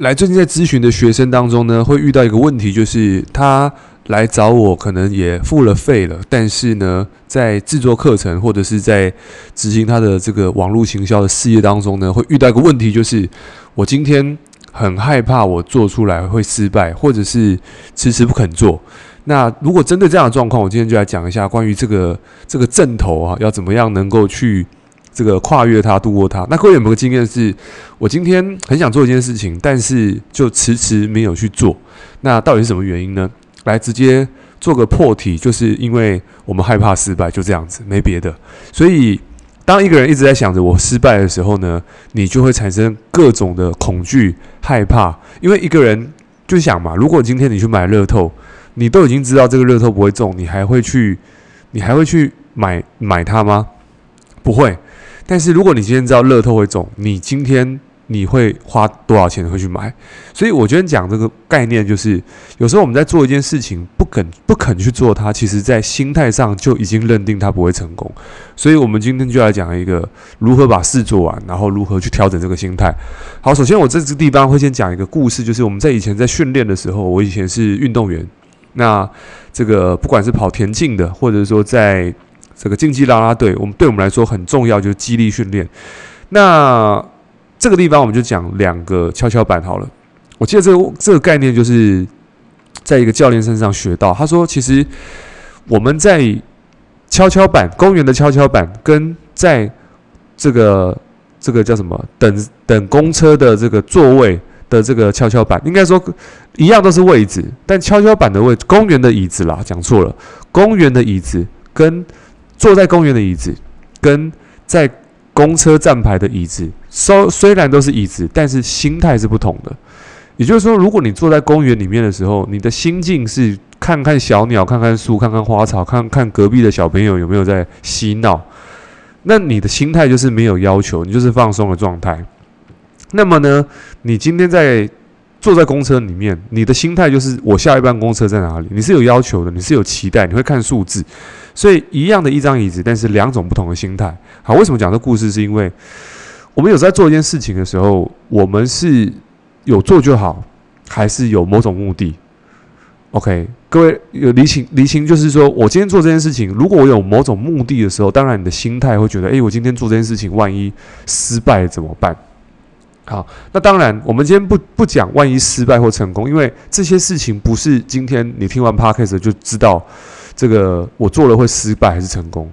来最近在咨询的学生当中呢，会遇到一个问题，就是他来找我，可能也付了费了，但是呢，在制作课程或者是在执行他的这个网络行销的事业当中呢，会遇到一个问题，就是我今天很害怕我做出来会失败，或者是迟迟不肯做。那如果针对这样的状况，我今天就来讲一下关于这个这个阵头啊，要怎么样能够去。这个跨越它，度过它。那各位有没有经验是，我今天很想做一件事情，但是就迟迟没有去做。那到底是什么原因呢？来直接做个破题，就是因为我们害怕失败，就这样子，没别的。所以，当一个人一直在想着我失败的时候呢，你就会产生各种的恐惧、害怕。因为一个人就想嘛，如果今天你去买乐透，你都已经知道这个乐透不会中，你还会去，你还会去买买它吗？不会。但是如果你今天知道乐透会中，你今天你会花多少钱会去买？所以我觉得讲这个概念就是，有时候我们在做一件事情不肯不肯去做它，其实在心态上就已经认定它不会成功。所以我们今天就来讲一个如何把事做完，然后如何去调整这个心态。好，首先我这个地方会先讲一个故事，就是我们在以前在训练的时候，我以前是运动员，那这个不管是跑田径的，或者说在这个竞技啦啦队，我们对我们来说很重要，就是激励训练。那这个地方我们就讲两个跷跷板好了。我记得这个这个概念就是在一个教练身上学到。他说，其实我们在跷跷板公园的跷跷板，跟在这个这个叫什么等等公车的这个座位的这个跷跷板，应该说一样都是位置，但跷跷板的位置，公园的椅子啦，讲错了，公园的椅子跟坐在公园的椅子，跟在公车站牌的椅子，虽虽然都是椅子，但是心态是不同的。也就是说，如果你坐在公园里面的时候，你的心境是看看小鸟、看看树、看看花草、看看隔壁的小朋友有没有在嬉闹，那你的心态就是没有要求，你就是放松的状态。那么呢，你今天在坐在公车里面，你的心态就是我下一班公车在哪里？你是有要求的，你是有期待，你会看数字。所以一样的一张椅子，但是两种不同的心态。好，为什么讲这故事？是因为我们有在做一件事情的时候，我们是有做就好，还是有某种目的？OK，各位有离情离情，就是说我今天做这件事情，如果我有某种目的的时候，当然你的心态会觉得，诶，我今天做这件事情，万一失败怎么办？好，那当然，我们今天不不讲万一失败或成功，因为这些事情不是今天你听完 Podcast 就知道。这个我做了会失败还是成功？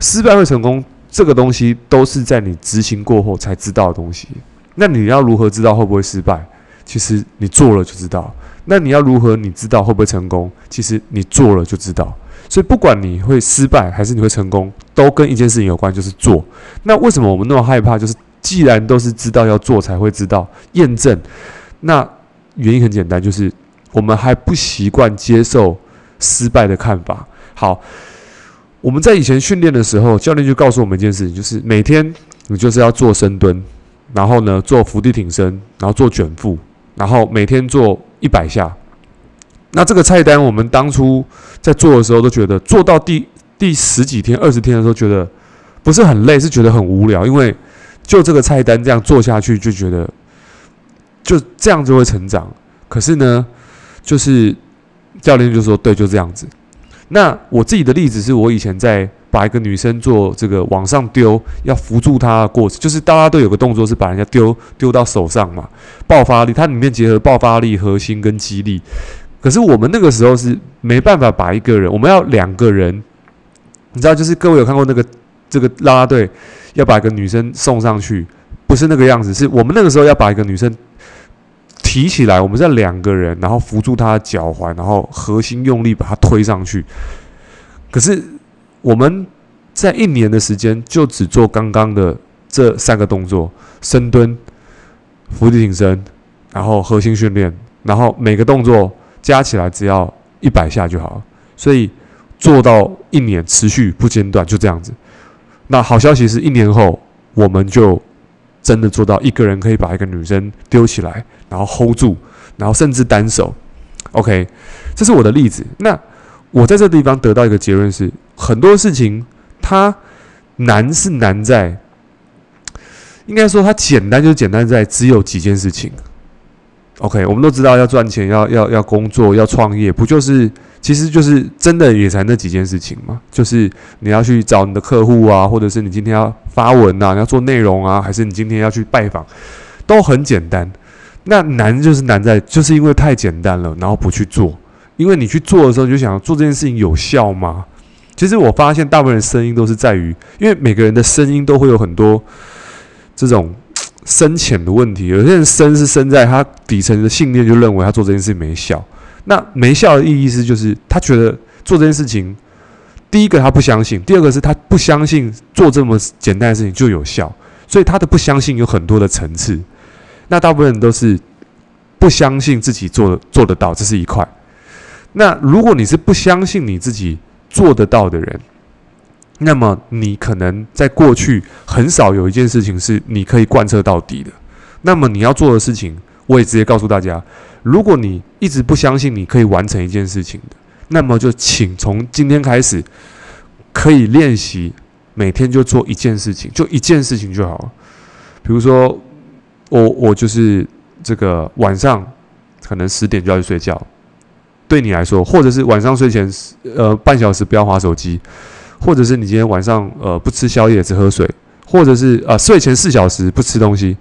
失败会成功，这个东西都是在你执行过后才知道的东西。那你要如何知道会不会失败？其实你做了就知道。那你要如何你知道会不会成功？其实你做了就知道。所以不管你会失败还是你会成功，都跟一件事情有关，就是做。那为什么我们那么害怕？就是既然都是知道要做才会知道验证，那原因很简单，就是我们还不习惯接受。失败的看法。好，我们在以前训练的时候，教练就告诉我们一件事情，就是每天你就是要做深蹲，然后呢做伏地挺身，然后做卷腹，然后每天做一百下。那这个菜单，我们当初在做的时候都觉得，做到第第十几天、二十天的时候，觉得不是很累，是觉得很无聊，因为就这个菜单这样做下去，就觉得就这样就会成长。可是呢，就是。教练就说：“对，就这样子。”那我自己的例子是我以前在把一个女生做这个往上丢，要扶住她的过程，就是大家都有个动作是把人家丢丢到手上嘛，爆发力，它里面结合爆发力、核心跟肌力。可是我们那个时候是没办法把一个人，我们要两个人，你知道，就是各位有看过那个这个啦啦队要把一个女生送上去，不是那个样子，是我们那个时候要把一个女生。提起来，我们在两个人，然后扶住她的脚踝，然后核心用力把她推上去。可是我们在一年的时间就只做刚刚的这三个动作：深蹲、伏地挺身，然后核心训练，然后每个动作加起来只要一百下就好。所以做到一年持续不间断，就这样子。那好消息是一年后我们就。真的做到一个人可以把一个女生丢起来，然后 hold 住，然后甚至单手。OK，这是我的例子。那我在这地方得到一个结论是：很多事情它难是难在，应该说它简单就简单在只有几件事情。OK，我们都知道要赚钱，要要要工作，要创业，不就是其实就是真的也才那几件事情嘛？就是你要去找你的客户啊，或者是你今天要发文啊，你要做内容啊，还是你今天要去拜访，都很简单。那难就是难在就是因为太简单了，然后不去做。因为你去做的时候，你就想做这件事情有效吗？其实我发现大部分人声音都是在于，因为每个人的声音都会有很多这种。深浅的问题，有些人深是深在他底层的信念，就认为他做这件事情没效。那没效的意义是，就是他觉得做这件事情，第一个他不相信，第二个是他不相信做这么简单的事情就有效。所以他的不相信有很多的层次。那大部分人都是不相信自己做做得到，这是一块。那如果你是不相信你自己做得到的人，那么你可能在过去很少有一件事情是你可以贯彻到底的。那么你要做的事情，我也直接告诉大家：如果你一直不相信你可以完成一件事情的，那么就请从今天开始可以练习每天就做一件事情，就一件事情就好了。比如说，我我就是这个晚上可能十点就要去睡觉，对你来说，或者是晚上睡前呃半小时不要划手机。或者是你今天晚上呃不吃宵夜只喝水，或者是呃睡前四小时不吃东西，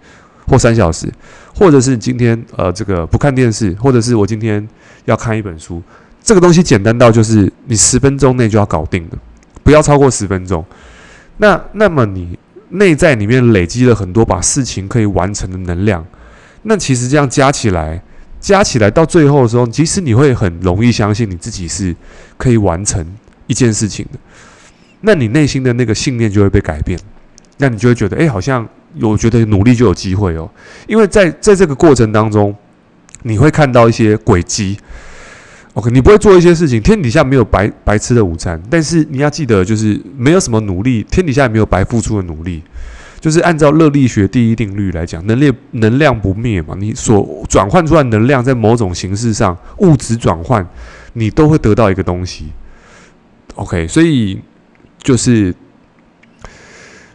或三小时，或者是今天呃这个不看电视，或者是我今天要看一本书，这个东西简单到就是你十分钟内就要搞定的，不要超过十分钟。那那么你内在里面累积了很多把事情可以完成的能量，那其实这样加起来，加起来到最后的时候，其实你会很容易相信你自己是可以完成一件事情的。那你内心的那个信念就会被改变，那你就会觉得，哎，好像我觉得努力就有机会哦，因为在在这个过程当中，你会看到一些轨迹。OK，你不会做一些事情，天底下没有白白吃的午餐，但是你要记得，就是没有什么努力，天底下也没有白付出的努力，就是按照热力学第一定律来讲，能量能量不灭嘛，你所转换出来能量，在某种形式上物质转换，你都会得到一个东西。OK，所以。就是，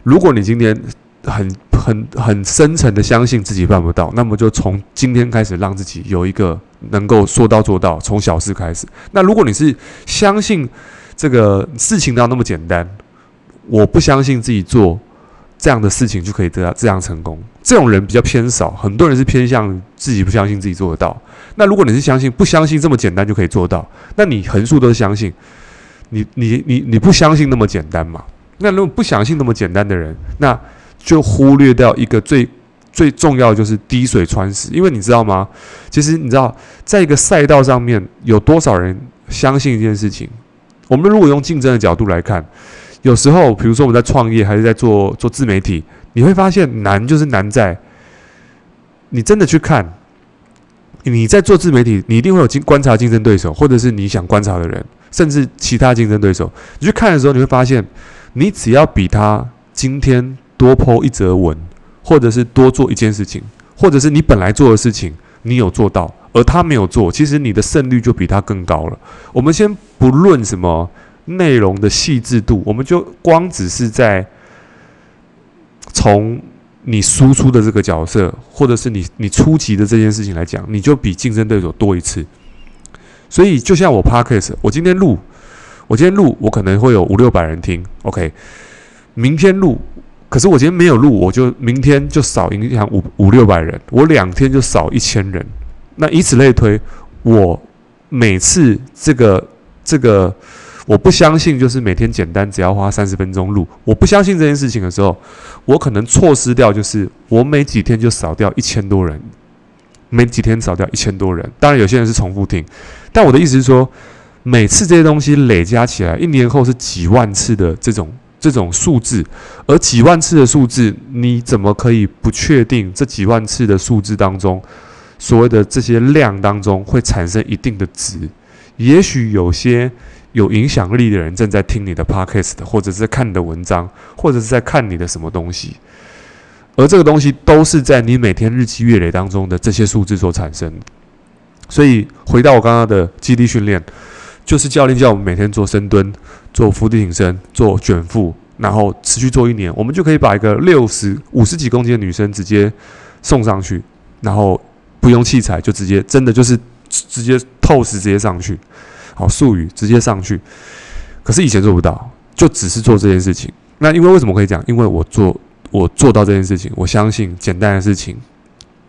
如果你今天很很很深沉的相信自己办不到，那么就从今天开始让自己有一个能够说到做到，从小事开始。那如果你是相信这个事情要那么简单，我不相信自己做这样的事情就可以得到这样成功。这种人比较偏少，很多人是偏向自己不相信自己做得到。那如果你是相信不相信这么简单就可以做到，那你横竖都相信。你你你你不相信那么简单嘛？那如果不相信那么简单的人，那就忽略掉一个最最重要的，就是滴水穿石。因为你知道吗？其实你知道，在一个赛道上面有多少人相信一件事情？我们如果用竞争的角度来看，有时候，比如说我们在创业还是在做做自媒体，你会发现难就是难在你真的去看。你在做自媒体，你一定会有竞观察竞争对手，或者是你想观察的人，甚至其他竞争对手。你去看的时候，你会发现，你只要比他今天多 po 一则文，或者是多做一件事情，或者是你本来做的事情你有做到，而他没有做，其实你的胜率就比他更高了。我们先不论什么内容的细致度，我们就光只是在从。你输出的这个角色，或者是你你出击的这件事情来讲，你就比竞争对手多一次。所以就像我 Podcast，我今天录，我今天录，我可能会有五六百人听，OK。明天录，可是我今天没有录，我就明天就少影响五五六百人，我两天就少一千人。那以此类推，我每次这个这个。我不相信，就是每天简单只要花三十分钟录。我不相信这件事情的时候，我可能错失掉，就是我每几天就少掉一千多人，每几天少掉一千多人。当然，有些人是重复听，但我的意思是说，每次这些东西累加起来，一年后是几万次的这种这种数字，而几万次的数字，你怎么可以不确定这几万次的数字当中，所谓的这些量当中会产生一定的值？也许有些。有影响力的人正在听你的 podcast，或者是在看你的文章，或者是在看你的什么东西，而这个东西都是在你每天日积月累当中的这些数字所产生的。所以回到我刚刚的肌力训练，就是教练叫我们每天做深蹲、做伏地挺身、做卷腹，然后持续做一年，我们就可以把一个六十五十几公斤的女生直接送上去，然后不用器材就直接真的就是直接透视直接上去，好术语直接上去。可是以前做不到，就只是做这件事情。那因为为什么可以讲？因为我做我做到这件事情，我相信简单的事情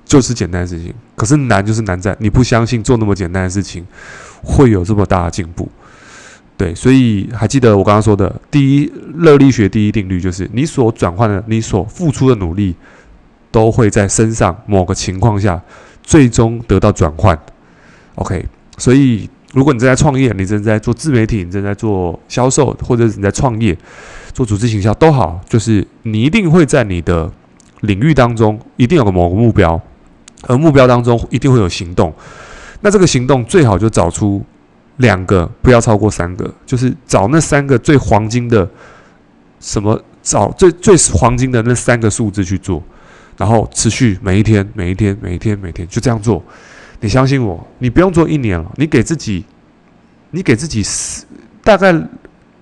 就是简单的事情。可是难就是难在你不相信做那么简单的事情会有这么大的进步。对，所以还记得我刚刚说的第一热力学第一定律，就是你所转换的、你所付出的努力，都会在身上某个情况下最终得到转换。OK，所以如果你正在创业，你正在做自媒体，你正在做销售，或者是你在创业做组织行销都好，就是你一定会在你的领域当中一定有个某个目标，而目标当中一定会有行动。那这个行动最好就找出。两个不要超过三个，就是找那三个最黄金的什么，找最最黄金的那三个数字去做，然后持续每一天、每一天、每一天、每天就这样做。你相信我，你不用做一年了，你给自己，你给自己四，大概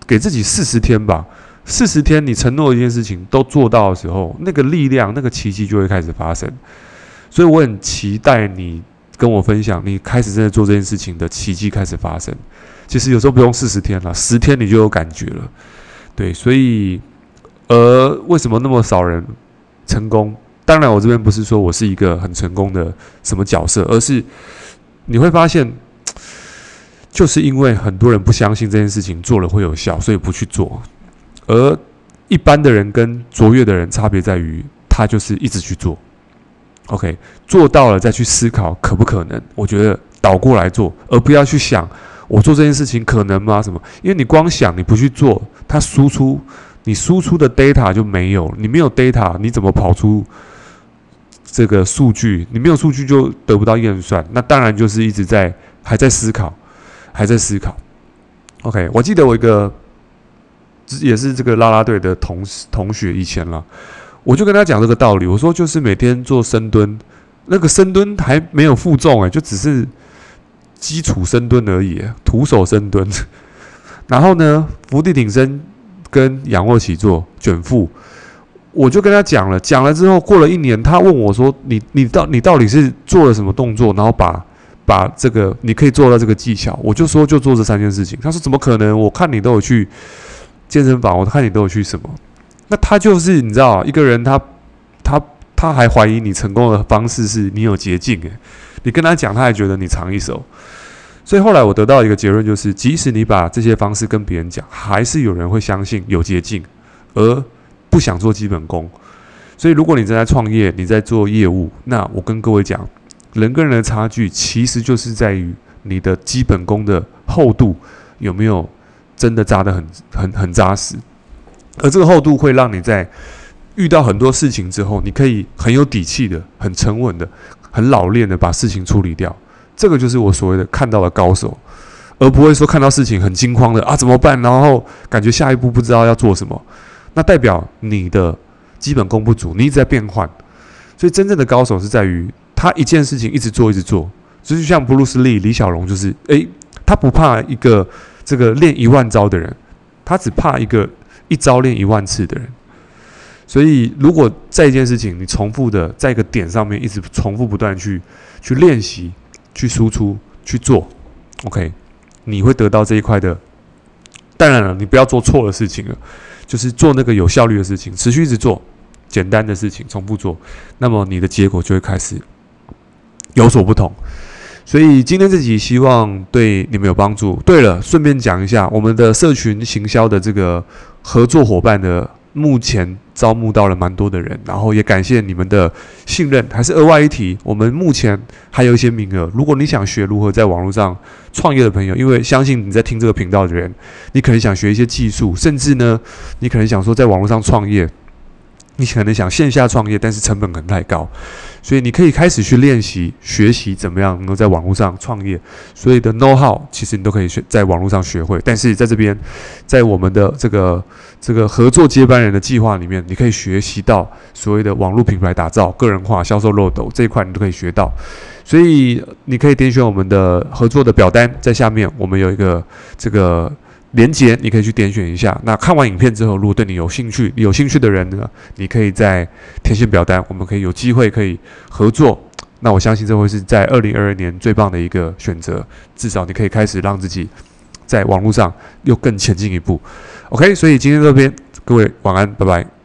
给自己四十天吧。四十天，你承诺一件事情都做到的时候，那个力量、那个奇迹就会开始发生。所以我很期待你。跟我分享，你开始正在做这件事情的奇迹开始发生。其实有时候不用四十天了，十天你就有感觉了。对，所以，而为什么那么少人成功？当然，我这边不是说我是一个很成功的什么角色，而是你会发现，就是因为很多人不相信这件事情做了会有效，所以不去做。而一般的人跟卓越的人差别在于，他就是一直去做。OK，做到了再去思考可不可能？我觉得倒过来做，而不要去想我做这件事情可能吗？什么？因为你光想你不去做，它输出你输出的 data 就没有，你没有 data，你怎么跑出这个数据？你没有数据就得不到验算，那当然就是一直在还在思考，还在思考。OK，我记得我一个也是这个啦啦队的同同学以前了。我就跟他讲这个道理，我说就是每天做深蹲，那个深蹲还没有负重诶，就只是基础深蹲而已，徒手深蹲。然后呢，伏地挺身跟仰卧起坐、卷腹，我就跟他讲了，讲了之后过了一年，他问我说：“你你到你到底是做了什么动作，然后把把这个你可以做到这个技巧？”我就说就做这三件事情。他说：“怎么可能？我看你都有去健身房，我看你都有去什么。”那他就是你知道，一个人他他他还怀疑你成功的方式是你有捷径诶，你跟他讲，他还觉得你长一手。所以后来我得到一个结论，就是即使你把这些方式跟别人讲，还是有人会相信有捷径，而不想做基本功。所以如果你正在创业，你在做业务，那我跟各位讲，人跟人的差距其实就是在于你的基本功的厚度有没有真的扎得很很很扎实。而这个厚度会让你在遇到很多事情之后，你可以很有底气的、很沉稳的、很老练的把事情处理掉。这个就是我所谓的看到的高手，而不会说看到事情很惊慌的啊怎么办？然后感觉下一步不知道要做什么，那代表你的基本功不足，你一直在变换。所以真正的高手是在于他一件事情一直做，一直做。所以就是像布鲁斯利、李小龙，就是诶，他不怕一个这个练一万招的人，他只怕一个。一招练一万次的人，所以如果在一件事情你重复的在一个点上面一直重复不断去去练习、去输出、去做，OK，你会得到这一块的。当然了，你不要做错的事情了，就是做那个有效率的事情，持续一直做简单的事情，重复做，那么你的结果就会开始有所不同。所以今天这集希望对你们有帮助。对了，顺便讲一下我们的社群行销的这个合作伙伴的，目前招募到了蛮多的人，然后也感谢你们的信任。还是额外一提，我们目前还有一些名额。如果你想学如何在网络上创业的朋友，因为相信你在听这个频道的人，你可能想学一些技术，甚至呢，你可能想说在网络上创业。你可能想线下创业，但是成本可能太高，所以你可以开始去练习、学习怎么样能够在网络上创业。所有的 know how 其实你都可以学在网络上学会。但是在这边，在我们的这个这个合作接班人的计划里面，你可以学习到所谓的网络品牌打造、个人化销售漏斗这一块，你都可以学到。所以你可以点选我们的合作的表单，在下面我们有一个这个。连接，你可以去点选一下。那看完影片之后，如果对你有兴趣，有兴趣的人呢，你可以在填写表单，我们可以有机会可以合作，那我相信这会是在二零二二年最棒的一个选择，至少你可以开始让自己在网络上又更前进一步。OK，所以今天这边各位晚安，拜拜。